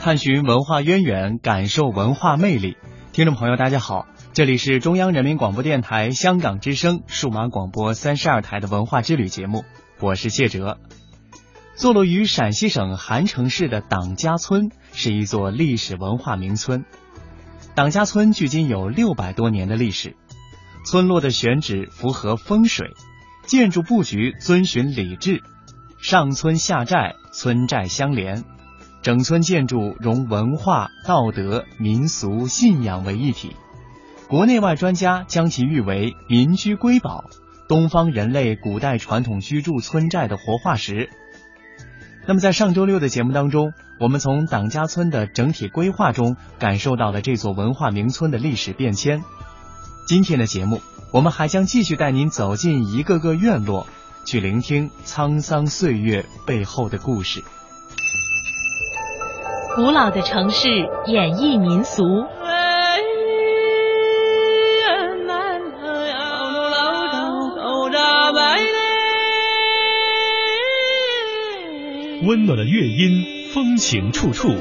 探寻文化渊源，感受文化魅力。听众朋友，大家好，这里是中央人民广播电台香港之声数码广播三十二台的文化之旅节目，我是谢哲。坐落于陕西省韩城市的党家村是一座历史文化名村。党家村距今有六百多年的历史，村落的选址符合风水，建筑布局遵循礼制，上村下寨，村寨相连，整村建筑融文化、道德、民俗、信仰为一体。国内外专家将其誉为民居瑰宝，东方人类古代传统居住村寨的活化石。那么在上周六的节目当中，我们从党家村的整体规划中感受到了这座文化名村的历史变迁。今天的节目，我们还将继续带您走进一个个院落，去聆听沧桑岁月背后的故事。古老的城市演绎民俗。温暖的乐音，风情处处。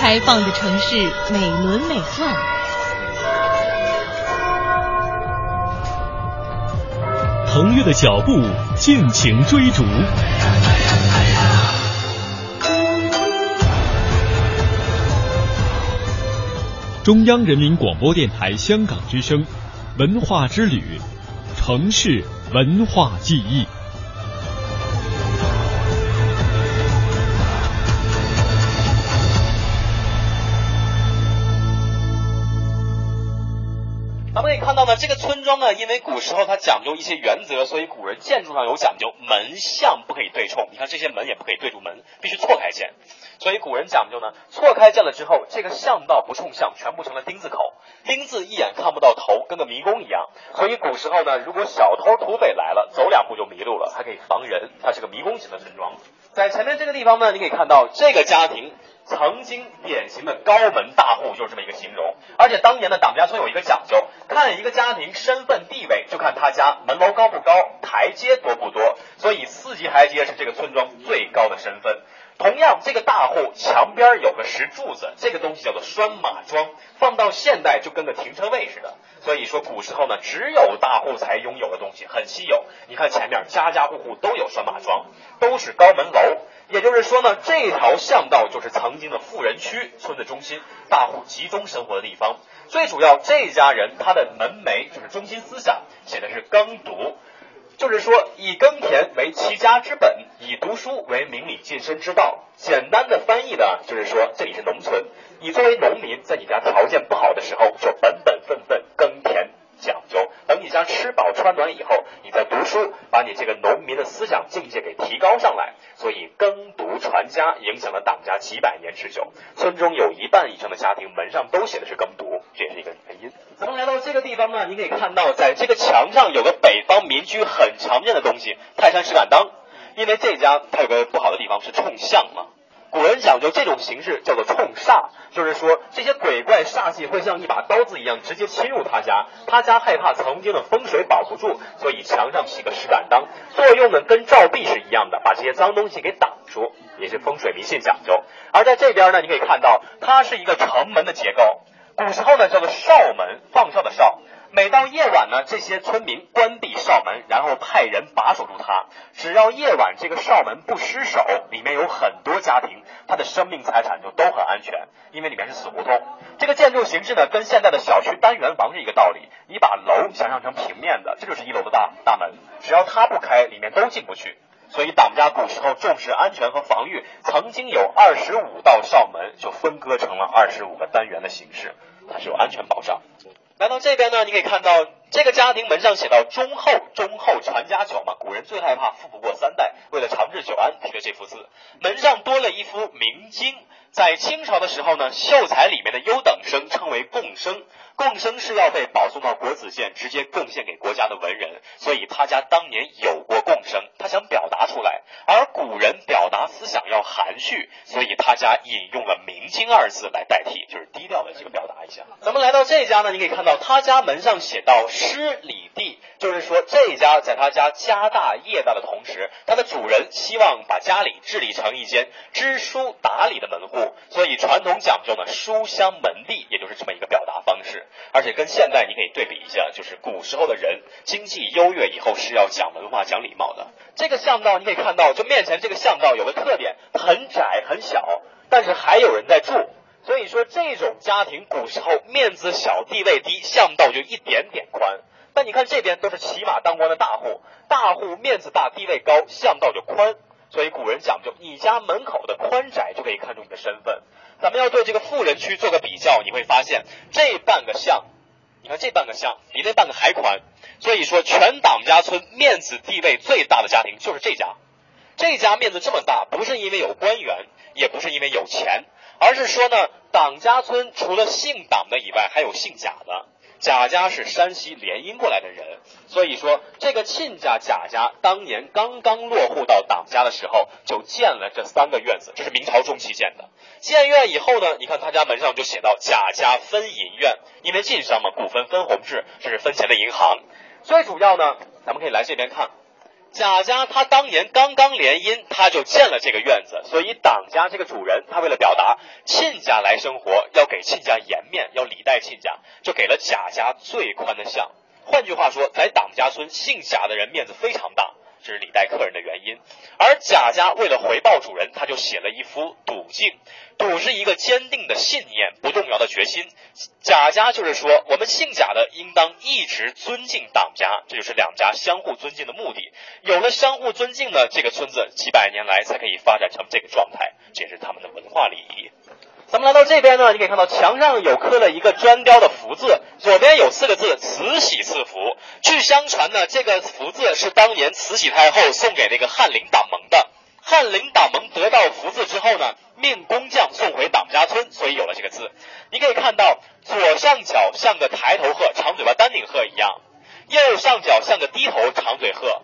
开放的城市，美轮美奂。腾跃的脚步，尽情追逐。中央人民广播电台香港之声，文化之旅，城市文化记忆。因为古时候它讲究一些原则，所以古人建筑上有讲究，门向不可以对冲。你看这些门也不可以对住门，必须错开建。所以古人讲究呢，错开建了之后，这个巷道不冲向，全部成了丁字口，丁字一眼看不到头，跟个迷宫一样。所以古时候呢，如果小偷土匪来了，走两步就迷路了，还可以防人。它是个迷宫型的村庄。在前面这个地方呢，你可以看到这个家庭曾经典型的高门大户，就是这么一个形容。而且当年的党家村有一个讲究，看一个家庭身份地位，就看他家门楼高不高，台阶多不多。所以四级台阶是这个村庄最高的身份。同样，这个大户墙边有个石柱子，这个东西叫做拴马桩，放到现代就跟个停车位似的。所以说，古时候呢，只有大户才拥有的东西，很稀有。你看前面家家户户都有拴马桩，都是高门楼。也就是说呢，这条巷道就是曾经的富人区，村的中心，大户集中生活的地方。最主要，这家人他的门楣就是中心思想，写的是耕读。就是说，以耕田为齐家之本，以读书为明理晋身之道。简单的翻译呢，就是说这里是农村，你作为农民，在你家条件不好的时候，就本本分分耕田讲究。等你家吃饱穿暖以后，你再读书，把你这个农民的思想境界给提高上来。所以耕读传家，影响了党家几百年之久。村中有一半以上的家庭门上都写的是耕读，这也是一个原因。咱们来到这个地方呢，你可以看到，在这个墙上有个民居很常见的东西——泰山石敢当。因为这家它有个不好的地方是冲向嘛。古人讲究这种形式叫做冲煞，就是说这些鬼怪煞气会像一把刀子一样直接侵入他家，他家害怕曾经的风水保不住，所以墙上起个石敢当，作用呢跟照壁是一样的，把这些脏东西给挡住，也是风水迷信讲究。而在这边呢，你可以看到它是一个城门的结构，古时候呢叫做哨门，放哨的哨。每到夜晚呢，这些村民关闭哨门，然后派人把守住它。只要夜晚这个哨门不失守，里面有很多家庭，他的生命财产就都很安全，因为里面是死胡同。这个建筑形式呢，跟现在的小区单元房是一个道理。你把楼想象成平面的，这就是一楼的大大门，只要它不开，里面都进不去。所以党家古时候重视安全和防御，曾经有二十五道哨门，就分割成了二十五个单元的形式，它是有安全保障。来到这边呢，你可以看到这个家庭门上写到“忠厚”，忠厚传家久嘛。古人最害怕富不过三代，为了长治久安，取了这幅字。门上多了一幅明经，在清朝的时候呢，秀才里面的优等生称为贡生，贡生是要被保送到国子监，直接贡献给国家的文人，所以他家当年有过贡生，他想表达出来。而古人表达思想要含蓄，所以他家引用了“明经”二字来代替，就是低调的这个表达一下。咱们来到这家呢，你可以看到他家门上写到“师礼地”，就是说这家在他家家大业大的同时，他的主人希望把家里治理成一间知书达理的门户，所以传统讲究呢书香门第，也就是这么一个表达方式。而且跟现在你可以对比一下，就是古时候的人经济优越以后是要讲文化、讲礼貌的。这个巷道你可以看到，就面前这个巷道有个特点，很窄很小，但是还有人在住。所以说这种家庭古时候面子小、地位低，巷道就一点点宽。但你看这边都是骑马当官的大户，大户面子大、地位高，巷道就宽。所以古人讲究，你家门口的宽窄就可以看出你的身份。咱们要对这个富人区做个比较，你会发现这半个巷，你看这半个巷比那半个还宽。所以说，全党家村面子地位最大的家庭就是这家。这家面子这么大，不是因为有官员，也不是因为有钱，而是说呢，党家村除了姓党的以外，还有姓贾的。贾家是山西联姻过来的人，所以说这个亲家贾家当年刚刚落户到党家的时候，就建了这三个院子，这是明朝中期建的。建院以后呢，你看他家门上就写到贾家分银院，因为晋商嘛，股份分红制，这是分钱的银行。最主要呢，咱们可以来这边看。贾家他当年刚刚联姻，他就建了这个院子，所以党家这个主人，他为了表达亲家来生活，要给亲家颜面，要礼待亲家，就给了贾家最宽的巷。换句话说，在党家村，姓贾的人面子非常大，是礼待客人的原因。而贾家为了回报主人，他就写了一幅赌镜，赌是一个坚定的信念，不动摇的决心。贾家就是说，我们姓贾的应当一直尊敬党家，这就是两家相互尊敬的目的。有了相互尊敬呢，这个村子几百年来才可以发展成这个状态，这也是他们的文化礼仪。咱们来到这边呢，你可以看到墙上有刻了一个砖雕的福字，左边有四个字“慈禧赐福”。据相传呢，这个福字是当年慈禧太后送给那个翰林党盟的。翰林党盟得到福字之后呢，命工匠送回党家村，所以有了这个字。你可以看到左上角像个抬头鹤，长嘴巴丹顶鹤一样；右上角像个低头长嘴鹤。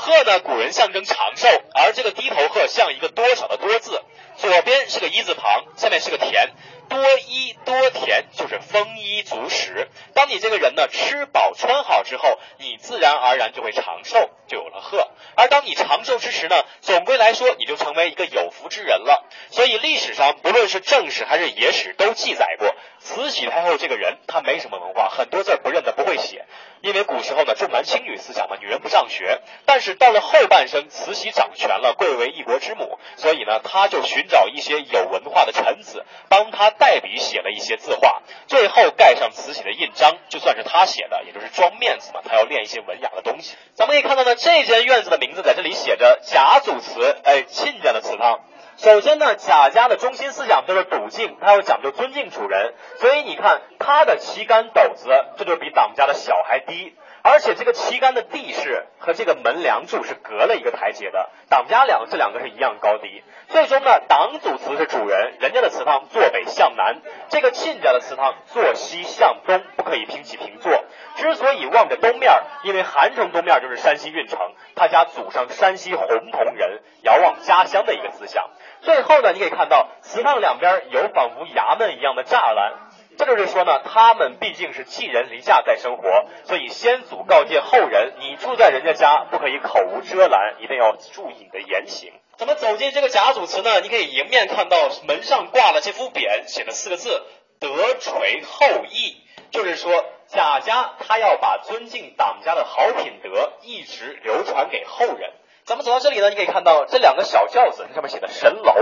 鹤呢，古人象征长寿，而这个低头鹤像一个多少的多字，左边是个一字旁，下面是个田，多衣多田就是丰衣足食。当你这个人呢吃饱穿好之后，你自然而然就会长寿，就有了鹤。而当你长寿之时呢，总归来说你就成为一个有福之人了。所以历史上不论是正史还是野史都记载过，慈禧太后这个人她没什么文化，很多字不认得，不会写。因为古时候呢重男轻女思想嘛，女人不上学。但是到了后半生，慈禧掌权了，贵为一国之母，所以呢，她就寻找一些有文化的臣子，帮她代笔写了一些字画，最后盖上慈禧的印章，就算是他写的，也就是装面子嘛，他要练一些文雅的东西。咱们可以看到呢，这间院子的名字在这里写着贾祖祠，哎，亲家的祠堂。首先呢，贾家的中心思想就是笃敬，他要讲究尊敬主人，所以你看他的旗杆斗子，这就是比党家的小还低，而且这个旗杆的地势和这个门梁柱是隔了一个台阶的，党家两这两个是一样高低。最终呢，党祖祠是主人，人家的祠堂坐北向南，这个亲家的祠堂坐西向东，不可以平起平坐。之所以望着东面，因为韩城东面就是山西运城，他家祖上山西洪洞人，遥望家乡的一个思想。最后呢，你可以看到祠堂两边有仿佛衙门一样的栅栏，这就是说呢，他们毕竟是寄人篱下在生活，所以先祖告诫后人，你住在人家家不可以口无遮拦，一定要注意你的言行。咱们走进这个贾祖祠呢，你可以迎面看到门上挂了这幅匾，写了四个字“德垂后裔”，就是说贾家他要把尊敬党家的好品德一直流传给后人。咱们走到这里呢，你可以看到这两个小轿子，上面写的神楼。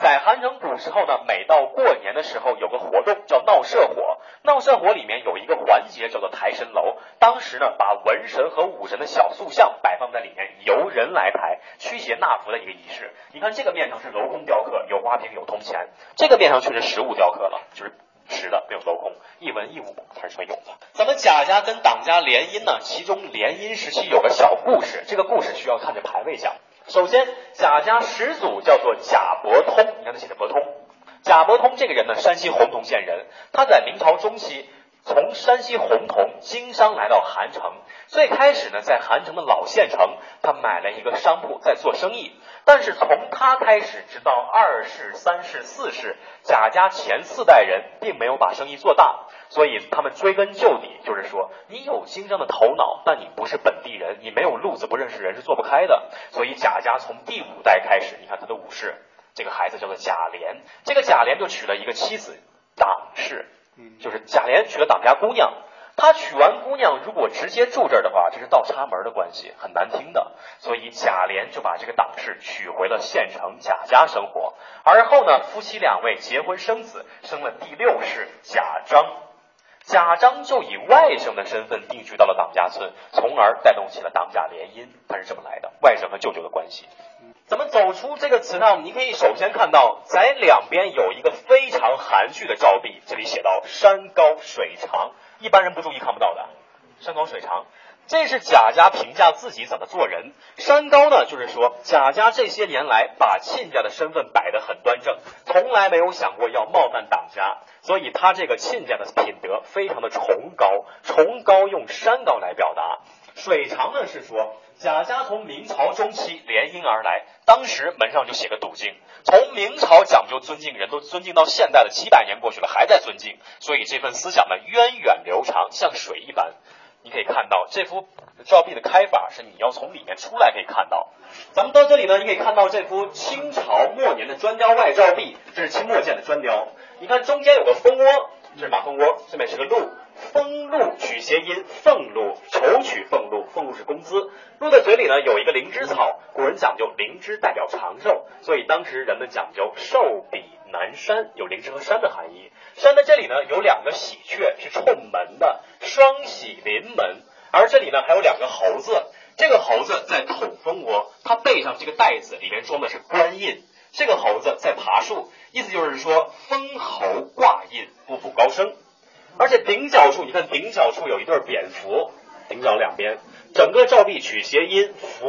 在韩城古时候呢，每到过年的时候有个活动叫闹社火，闹社火里面有一个环节叫做抬神楼。当时呢，把文神和武神的小塑像摆放在里面，由人来抬，驱邪纳福的一个仪式。你看这个面上是镂空雕刻，有花瓶有铜钱；这个面上却是实物雕刻了，就是实的，没有镂空，一文一武，它是纯有的。咱们贾家跟党家联姻呢，其中联姻时期有个小故事，这个故事需要看着牌位讲。首先，贾家始祖叫做贾伯通，你看他写的伯通。贾伯通这个人呢，山西洪洞县人，他在明朝中期从山西洪洞经商来到韩城。最开始呢，在韩城的老县城，他买了一个商铺在做生意。但是从他开始，直到二世、三世、四世，贾家前四代人并没有把生意做大，所以他们追根究底，就是说，你有经商的头脑，但你不是本地人，你没有路子，不认识人是做不开的。所以贾家从第五代开始，你看他的武士，这个孩子叫做贾琏，这个贾琏就娶了一个妻子党氏，就是贾琏娶了党家姑娘。他娶完姑娘，如果直接住这儿的话，这是倒插门的关系，很难听的。所以贾琏就把这个党氏娶回了县城贾家生活。而后呢，夫妻两位结婚生子，生了第六世贾章。贾章就以外甥的身份定居到了党家村，从而带动起了党贾联姻。他是这么来的，外甥和舅舅的关系。怎么走出这个词呢？你可以首先看到，在两边有一个非常含蓄的照壁，这里写到山高水长。一般人不注意看不到的，山高水长，这是贾家评价自己怎么做人。山高呢，就是说贾家这些年来把亲家的身份摆得很端正，从来没有想过要冒犯党家，所以他这个亲家的品德非常的崇高。崇高用山高来表达。水长呢是说贾家从明朝中期联姻而来，当时门上就写个笃敬。从明朝讲究尊敬人都尊敬到现代的几百年过去了还在尊敬，所以这份思想呢源远流长，像水一般。你可以看到这幅照壁的开法是你要从里面出来可以看到。咱们到这里呢，你可以看到这幅清朝末年的砖雕外照壁，这是清末建的砖雕。你看中间有个蜂窝，这是马蜂窝，这面是个鹿。丰禄取谐音，俸禄，筹取俸禄，俸禄是工资。鹿的嘴里呢有一个灵芝草，古人讲究灵芝代表长寿，所以当时人们讲究寿比南山，有灵芝和山的含义。山的这里呢有两个喜鹊，是冲门的，双喜临门。而这里呢还有两个猴子，这个猴子在捅蜂窝，它背上这个袋子里面装的是官印。这个猴子在爬树，意思就是说封侯挂印，步步高升。而且顶角处，你看顶角处有一对蝙蝠，顶角两边，整个照壁取谐音，福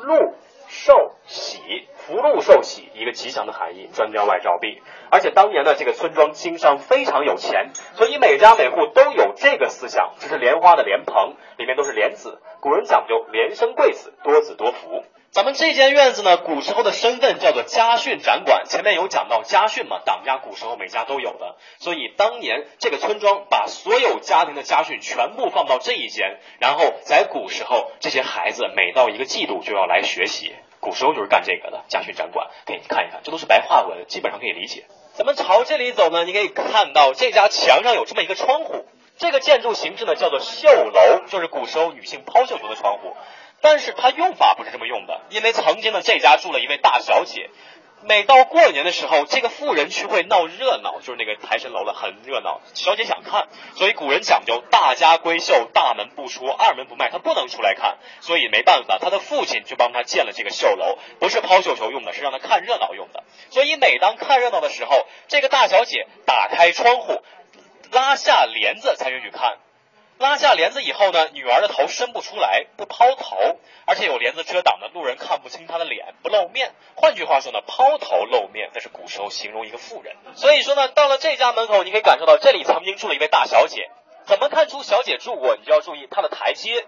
禄寿喜，福禄寿喜，一个吉祥的含义。砖雕外照壁，而且当年的这个村庄经商非常有钱，所以每家每户都有这个思想，这是莲花的莲蓬，里面都是莲子，古人讲究连生贵子，多子多福。咱们这间院子呢，古时候的身份叫做家训展馆。前面有讲到家训嘛，党家古时候每家都有的，所以当年这个村庄把所有家庭的家训全部放到这一间，然后在古时候这些孩子每到一个季度就要来学习，古时候就是干这个的家训展馆。给你看一看，这都是白话文，基本上可以理解。咱们朝这里走呢，你可以看到这家墙上有这么一个窗户，这个建筑形制呢叫做绣楼，就是古时候女性抛绣球的窗户。但是它用法不是这么用的，因为曾经呢这家住了一位大小姐，每到过年的时候，这个富人区会闹热闹，就是那个财神楼了，很热闹，小姐想看，所以古人讲究大家闺秀，大门不出，二门不迈，她不能出来看，所以没办法，她的父亲就帮她建了这个绣楼，不是抛绣球用的，是让她看热闹用的。所以每当看热闹的时候，这个大小姐打开窗户，拉下帘子才允许看。拉下帘子以后呢，女儿的头伸不出来，不抛头，而且有帘子遮挡的，路人看不清她的脸，不露面。换句话说呢，抛头露面，那是古时候形容一个妇人。所以说呢，到了这家门口，你可以感受到这里曾经住了一位大小姐。怎么看出小姐住过？你就要注意她的台阶。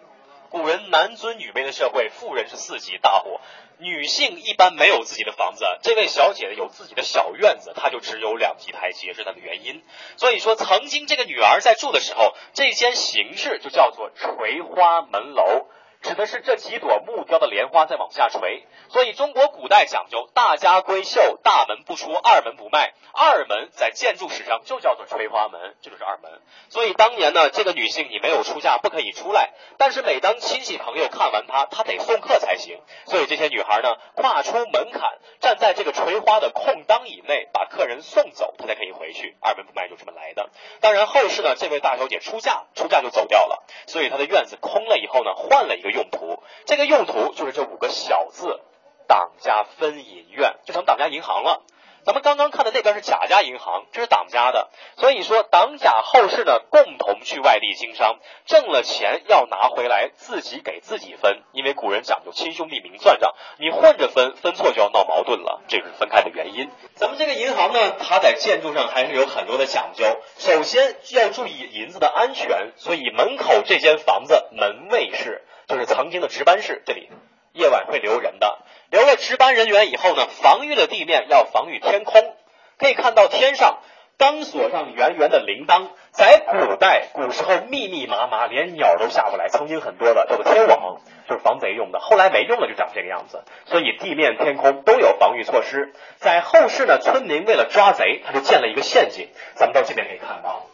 古人男尊女卑的社会，妇人是四级大户，女性一般没有自己的房子。这位小姐有自己的小院子，她就只有两级台阶，是她的原因。所以说，曾经这个女儿在住的时候，这间形式就叫做垂花门楼。指的是这几朵木雕的莲花在往下垂，所以中国古代讲究大家闺秀，大门不出，二门不迈。二门在建筑史上就叫做垂花门，这就是二门。所以当年呢，这个女性你没有出嫁不可以出来，但是每当亲戚朋友看完她，她得送客才行。所以这些女孩呢，跨出门槛，站在这个垂花的空当以内，把客人送走，她才可以回去。二门不迈就这么来的。当然后世呢，这位大小姐出嫁，出嫁就走掉了，所以她的院子空了以后呢，换了一个。用途，这个用途就是这五个小字，党家分银院就成党家银行了。咱们刚刚看的那边是贾家银行，这是党家的，所以说党贾后世呢共同去外地经商，挣了钱要拿回来自己给自己分，因为古人讲究亲兄弟明算账，你混着分，分错就要闹矛盾了，这是分开的原因。咱们这个银行呢，它在建筑上还是有很多的讲究，首先要注意银子的安全，所以门口这间房子门卫室就是曾经的值班室，这里夜晚会留人的。留了值班人员以后呢，防御的地面要防御天空，可以看到天上刚锁上圆圆的铃铛，在古代古时候密密麻麻，连鸟都下不来，曾经很多的叫做天网，就是防贼用的，后来没用了就长这个样子，所以地面天空都有防御措施。在后世呢，村民为了抓贼，他就建了一个陷阱，咱们到这边可以看到，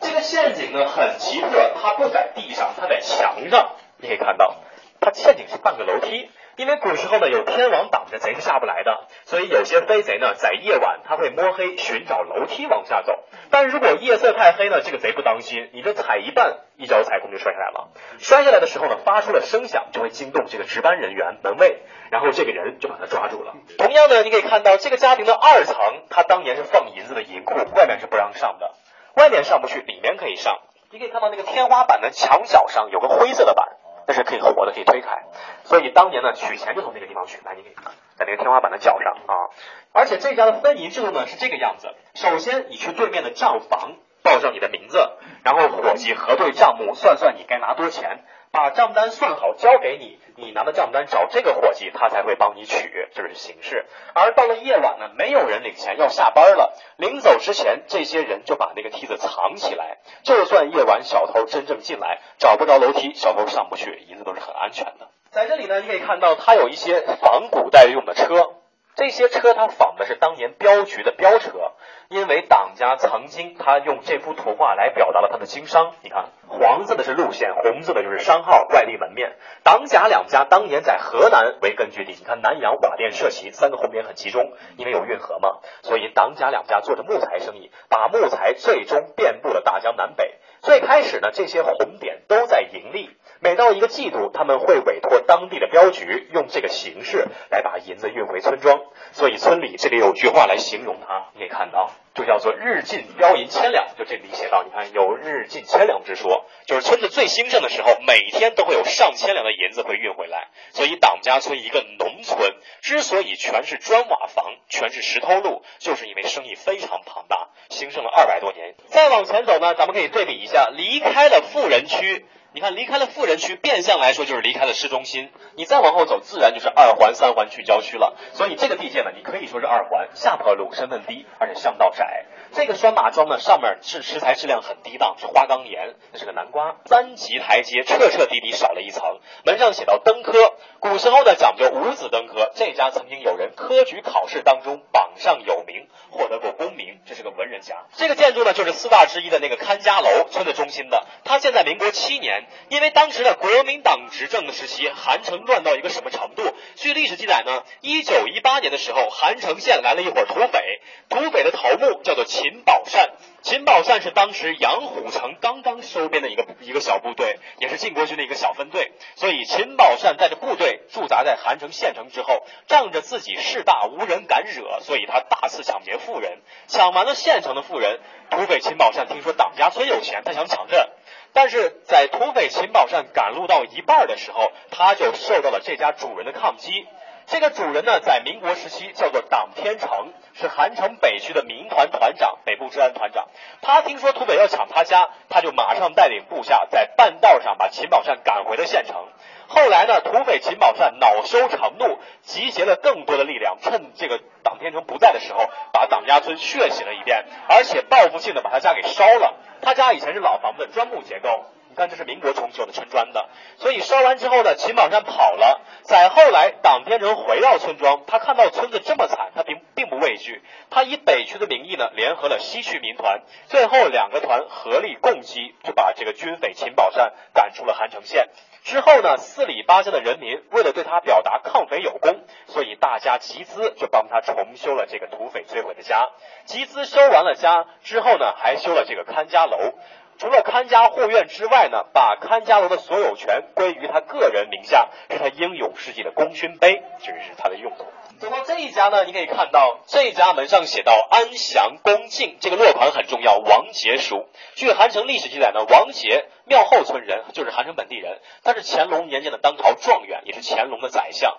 这个陷阱呢很奇特，它不在地上，它在墙上，你可以看到，它陷阱是半个楼梯。因为古时候呢有天网挡着，贼是下不来的，所以有些飞贼呢在夜晚他会摸黑寻找楼梯往下走。但如果夜色太黑呢，这个贼不当心，你这踩一半，一脚踩空就摔下来了。摔下来的时候呢，发出了声响，就会惊动这个值班人员门卫，然后这个人就把他抓住了。同样的，你可以看到这个家庭的二层，他当年是放银子的银库，外面是不让上的，外面上不去，里面可以上。你可以看到那个天花板的墙角上有个灰色的板。但是可以活的，可以推开，所以当年呢取钱就从那个地方取。来，你可以看，在那个天花板的角上啊。而且这家的分银制度呢是这个样子：首先你去对面的账房报上你的名字，然后伙计核对账目，算算你该拿多钱，把账单算好交给你。你拿的账单找这个伙计，他才会帮你取，这是形式。而到了夜晚呢，没有人领钱，要下班了，临走之前，这些人就把那个梯子藏起来，就算夜晚小偷真正进来，找不着楼梯，小偷上不去，银子都是很安全的。在这里呢，你可以看到它有一些仿古代用的车。这些车它仿的是当年镖局的镖车，因为党家曾经他用这幅图画来表达了他的经商。你看，黄色的是路线，红色的就是商号、外立门面。党贾两家当年在河南为根据地，你看南阳瓦店社旗三个红点很集中，因为有运河嘛，所以党贾两家做着木材生意，把木材最终遍布了大江南北。最开始呢，这些红点都在盈利。每到一个季度，他们会委托当地的镖局用这个形式来把银子运回村庄。所以村里这里有句话来形容它，你可以看到，就叫做“日进镖银千两”。就这里写到，你看有“日进千两”之说，就是村子最兴盛的时候，每天都会有上千两的银子会运回来。所以党家村一个农村之所以全是砖瓦房、全是石头路，就是因为生意非常庞大，兴盛了二百多年。再往前走呢，咱们可以对比一下，离开了富人区。你看，离开了富人区，变相来说就是离开了市中心。你再往后走，自然就是二环、三环去郊区了。所以这个地界呢，你可以说是二环，下坡路，身份低，而且巷道窄。这个拴马桩呢，上面是石材质量很低档，是花岗岩，那是个南瓜。三级台阶，彻彻底底少了一层。门上写到登科，古时候呢讲究五子登科。这家曾经有人科举考试当中榜上有名，获得过功名，这是个文人家。这个建筑呢，就是四大之一的那个看家楼，村子中心的。它建在民国七年。因为当时的国民党执政的时期，韩城乱到一个什么程度？据历史记载呢，一九一八年的时候，韩城县来了一伙土匪，土匪的头目叫做秦宝善。秦宝善是当时杨虎城刚刚收编的一个一个小部队，也是晋国军的一个小分队。所以秦宝善带着部队驻扎在韩城县城之后，仗着自己势大无人敢惹，所以他大肆抢劫富人，抢完了县城的富人，土匪秦宝善听说党家村有钱，他想抢镇。但是在土匪秦宝善赶路到一半的时候，他就受到了这家主人的抗击。这个主人呢，在民国时期叫做党天成，是韩城北区的民团团长，北部治安团长。他听说土匪要抢他家，他就马上带领部下在半道上把秦宝善赶回了县城。后来呢，土匪秦宝善恼羞成怒，集结了更多的力量，趁这个党天成不在的时候，把党家村血洗了一遍，而且报复性的把他家给烧了。他家以前是老房子，砖木结构。你看，这是民国重修的村砖的，所以烧完之后呢，秦宝山跑了。在后来，党天成回到村庄，他看到村子这么惨，他并并不畏惧。他以北区的名义呢，联合了西区民团，最后两个团合力共击，就把这个军匪秦宝山赶出了韩城县。之后呢，四里八乡的人民为了对他表达抗匪有功，所以大家集资，就帮他重修了这个土匪摧毁的家。集资修完了家之后呢，还修了这个看家楼。除了看家护院之外呢，把看家楼的所有权归于他个人名下，是他英勇事迹的功勋碑，这是他的用途。走到这一家呢，你可以看到这家门上写到“安详恭敬”，这个落款很重要，王杰书。据韩城历史记载呢，王杰庙后村人，就是韩城本地人，他是乾隆年间的当朝状元，也是乾隆的宰相。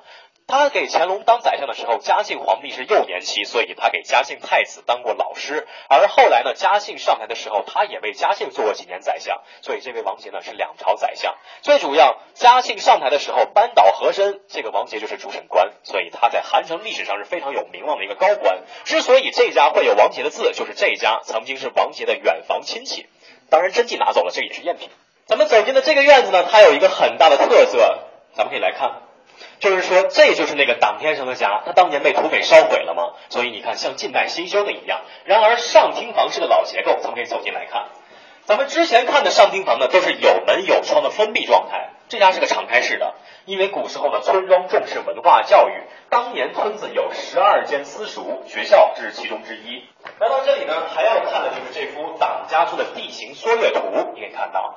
他给乾隆当宰相的时候，嘉庆皇帝是幼年期，所以他给嘉庆太子当过老师。而后来呢，嘉庆上台的时候，他也为嘉庆做过几年宰相，所以这位王杰呢是两朝宰相。最主要，嘉庆上台的时候扳倒和珅，这个王杰就是主审官，所以他在韩城历史上是非常有名望的一个高官。之所以这家会有王杰的字，就是这家曾经是王杰的远房亲戚。当然，真迹拿走了，这也是赝品。咱们走进的这个院子呢，它有一个很大的特色，咱们可以来看。就是说，这就是那个党天生的家，他当年被土匪烧毁了嘛，所以你看像近代新修的一样。然而上厅房是个老结构，咱们可以走进来看。咱们之前看的上厅房呢，都是有门有窗的封闭状态，这家是个敞开式的。因为古时候的村庄重视文化教育，当年村子有十二间私塾，学校这是其中之一。来到这里呢，还要看的就是这幅党家村的地形缩略图，你可以看到，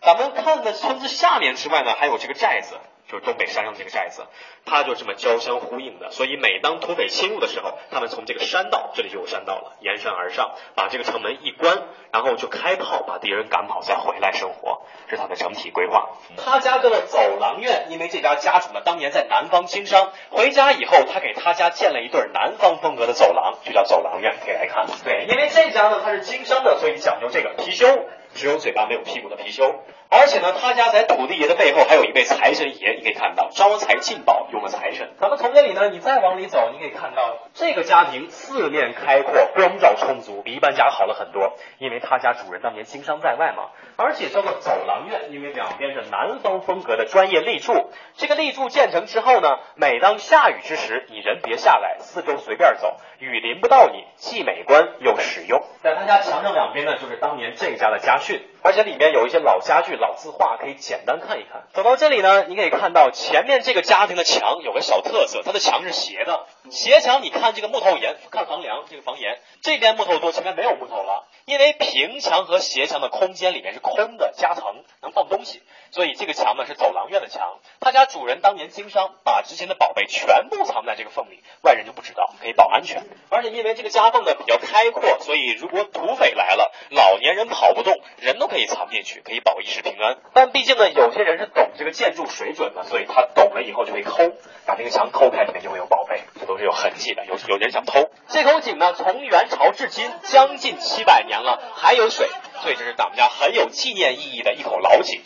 咱们看的村子下面之外呢，还有这个寨子。就是东北山上的这个寨子，它就这么交相呼应的。所以每当土匪侵入的时候，他们从这个山道，这里就有山道了，沿山而上，把这个城门一关，然后就开炮把敌人赶跑，再回来生活，这是他的整体规划。他家跟了走廊院，因为这家家主呢当年在南方经商，回家以后他给他家建了一对南方风格的走廊，就叫走廊院。可以来看，对，因为这家呢他是经商的，所以讲究这个貔貅，只有嘴巴没有屁股的貔貅。而且呢，他家在土地爷的背后还有一位财神爷，你可以看到招财进宝有个财神。咱们从这里呢，你再往里走，你可以看到这个家庭四面开阔，光照充足，比一般家好了很多。因为他家主人当年经商在外嘛，而且叫做走廊院，因为两边是南方风格的专业立柱。这个立柱建成之后呢，每当下雨之时，你人别下来，四周随便走，雨淋不到你，既美观又实用。在他家墙上两边呢，就是当年这家的家训，而且里面有一些老家具。老字画可以简单看一看。走到这里呢，你可以看到前面这个家庭的墙有个小特色，它的墙是斜的。斜墙，你看这个木头檐，看房梁这个房檐，这边木头多，前面没有木头了。因为平墙和斜墙的空间里面是空的，夹层能放东西，所以这个墙呢是走廊院的墙。他家主人当年经商，把值钱的宝贝全部藏在这个缝里，外人就不知道，可以保安全。而且因为这个夹缝呢比较开阔，所以如果土匪来了，老年人跑不动，人都可以藏进去，可以保一时平安。但毕竟呢，有些人是懂这个建筑水准的，所以他懂了以后就会抠，把这个墙抠开，里面就会有宝贝，这都是有痕迹的，有有人想偷。这口井呢，从元朝至今将近七百年。了还有水，所以这是咱们家很有纪念意义的一口老井。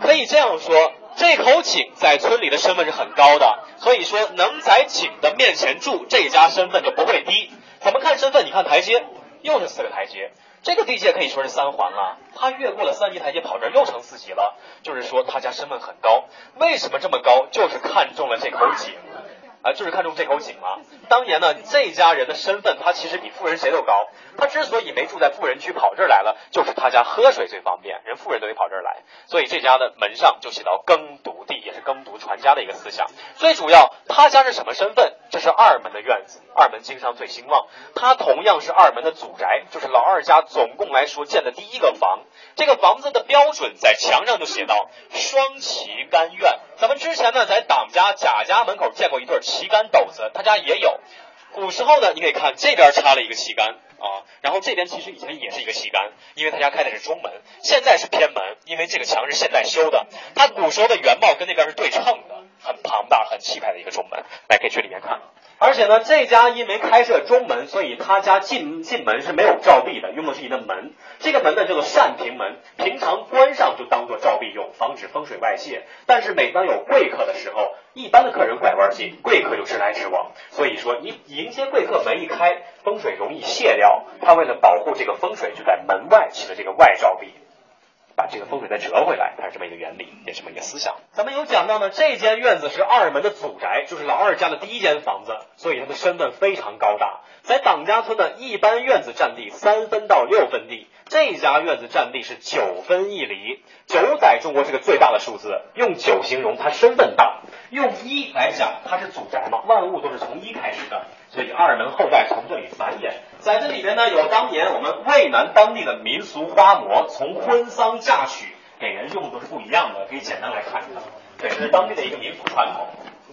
可以这样说，这口井在村里的身份是很高的。所以说，能在井的面前住，这家身份就不会低。怎么看身份？你看台阶，又是四个台阶，这个地界可以说是三环啊。他越过了三级台阶，跑这儿又成四级了，就是说他家身份很高。为什么这么高？就是看中了这口井。啊，就是看中这口井了。当年呢，这家人的身份，他其实比富人谁都高。他之所以没住在富人区，跑这儿来了，就是他家喝水最方便，人富人都得跑这儿来。所以这家的门上就写到耕读地，也是耕读传家的一个思想。最主要，他家是什么身份？这是二门的院子，二门经商最兴旺。他同样是二门的祖宅，就是老二家总共来说建的第一个房。这个房子的标准在墙上就写到双旗杆院。咱们之前呢，在党家贾家门口见过一对儿旗杆斗子，他家也有。古时候呢，你可以看这边插了一个旗杆啊，然后这边其实以前也是一个旗杆，因为他家开的是中门，现在是偏门，因为这个墙是现代修的。他古时候的原貌跟那边是对称的，很庞大、很气派的一个中门。来，可以去里面看。而且呢，这家因为开设中门，所以他家进进门是没有照壁的，用的是一个门。这个门呢叫做扇屏门，平常关上就当做照壁用，防止风水外泄。但是每当有贵客的时候，一般的客人拐弯进，贵客就直来直往。所以说，你迎接贵客门一开，风水容易泄掉。他为了保护这个风水，就在门外起了这个外照壁。把这个风水再折回来，它是这么一个原理，也是这么一个思想。咱们有讲到呢，这间院子是二门的祖宅，就是老二家的第一间房子，所以他的身份非常高大。在党家村呢，一般院子占地三分到六分地，这家院子占地是九分一厘。九在中国是个最大的数字，用九形容它身份大，用一来讲它是祖宅嘛，万物都是从一开始的。所以二门后代从这里繁衍，在这里面呢有当年我们渭南当地的民俗花馍，从婚丧嫁娶给人用的都是不一样的，可以简单来看一看。这是当地的一个民俗传统。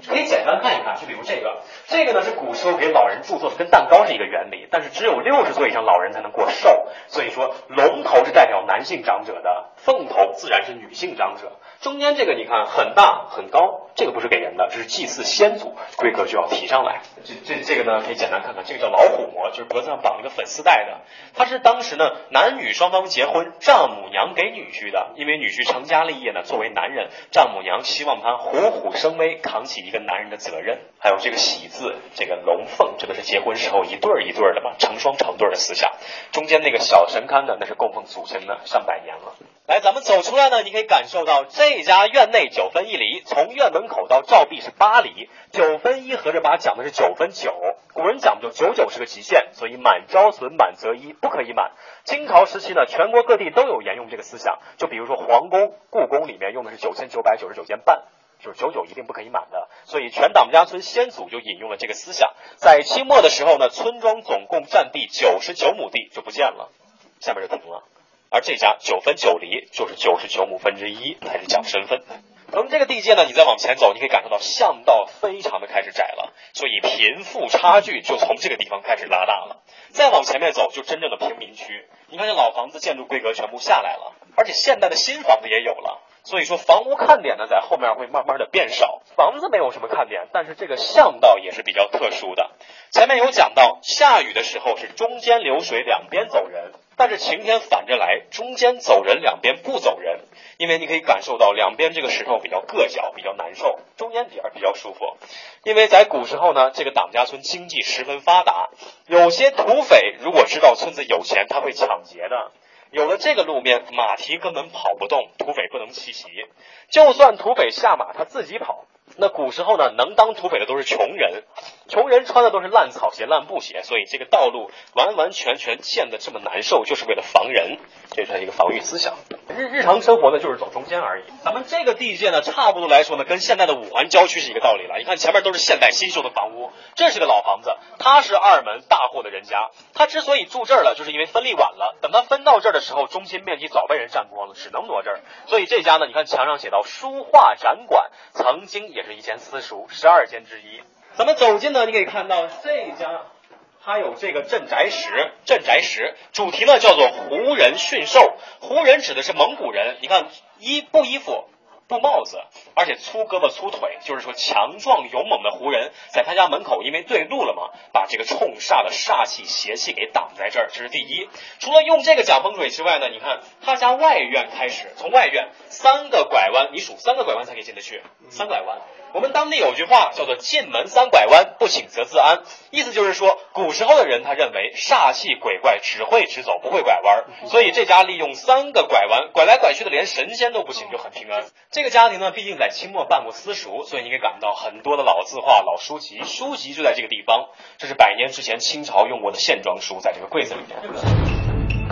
可以简单看一看，就比如这个，这个呢是古时候给老人祝寿的，跟蛋糕是一个原理，但是只有六十岁以上老人才能过寿，所以说龙头是代表男性长者的，凤头自然是女性长者。中间这个你看很大很高，这个不是给人的，这是祭祀先祖，规格就要提上来。这这这个呢可以简单看看，这个叫老虎模，就是脖子上绑一个粉丝带的，它是当时呢男女双方结婚，丈母娘给女婿的，因为女婿成家立业呢，作为男人，丈母娘希望他虎虎生威，扛起一个男人的责任。还有这个喜字，这个龙凤，这个是结婚时候一对儿一对儿的嘛，成双成对的思想。中间那个小神龛呢，那是供奉祖先的，上百年了。来，咱们走出来呢，你可以感受到这家院内九分一厘，从院门口到照壁是八厘，九分一合着八讲的是九分九。古人讲究九九是个极限，所以满招损，满则一，不可以满。清朝时期呢，全国各地都有沿用这个思想，就比如说皇宫、故宫里面用的是九千九百九十九间半。就是九九一定不可以满的，所以全党家村先祖就引用了这个思想。在清末的时候呢，村庄总共占地九十九亩地就不见了，下面就停了。而这家九分九厘就是九十九亩分之一，开始讲身份。从这个地界呢，你再往前走，你可以感受到巷道非常的开始窄了，所以贫富差距就从这个地方开始拉大了。再往前面走，就真正的平民区。你看这老房子建筑规格全部下来了，而且现代的新房子也有了。所以说，房屋看点呢，在后面会慢慢的变少。房子没有什么看点，但是这个巷道也是比较特殊的。前面有讲到，下雨的时候是中间流水，两边走人；但是晴天反着来，中间走人，两边不走人。因为你可以感受到两边这个石头比较硌脚，比较难受，中间点儿比较舒服。因为在古时候呢，这个党家村经济十分发达，有些土匪如果知道村子有钱，他会抢劫的。有了这个路面，马蹄根本跑不动，土匪不能奇袭。就算土匪下马，他自己跑。那古时候呢，能当土匪的都是穷人，穷人穿的都是烂草鞋、烂布鞋，所以这个道路完完全全建的这么难受，就是为了防人，这是一个防御思想。日日常生活呢，就是走中间而已。咱们这个地界呢，差不多来说呢，跟现在的五环郊区是一个道理了。你看前面都是现代新修的房屋，这是个老房子，他是二门大户的人家，他之所以住这儿了，就是因为分立晚了。等他分到这儿的时候，中心面积早被人占光了，只能挪这儿。所以这家呢，你看墙上写到书画展馆，曾经也是一间私塾，十二间之一。咱们走进呢，你可以看到这家。它有这个镇宅石，镇宅石主题呢叫做胡人驯兽。胡人指的是蒙古人，你看衣布衣服，布帽子，而且粗胳膊粗腿，就是说强壮勇猛的胡人，在他家门口，因为对路了嘛，把这个冲煞的煞气邪气给挡在这儿，这是第一。除了用这个讲风水之外呢，你看他家外院开始，从外院三个拐弯，你数三个拐弯才可以进得去，三拐弯。我们当地有句话叫做“进门三拐弯，不请则自安”，意思就是说，古时候的人他认为煞气鬼怪只会直走，不会拐弯，所以这家利用三个拐弯，拐来拐去的连神仙都不行，就很平安。这个家庭呢，毕竟在清末办过私塾，所以你可以感到很多的老字画、老书籍，书籍就在这个地方。这是百年之前清朝用过的线装书，在这个柜子里面。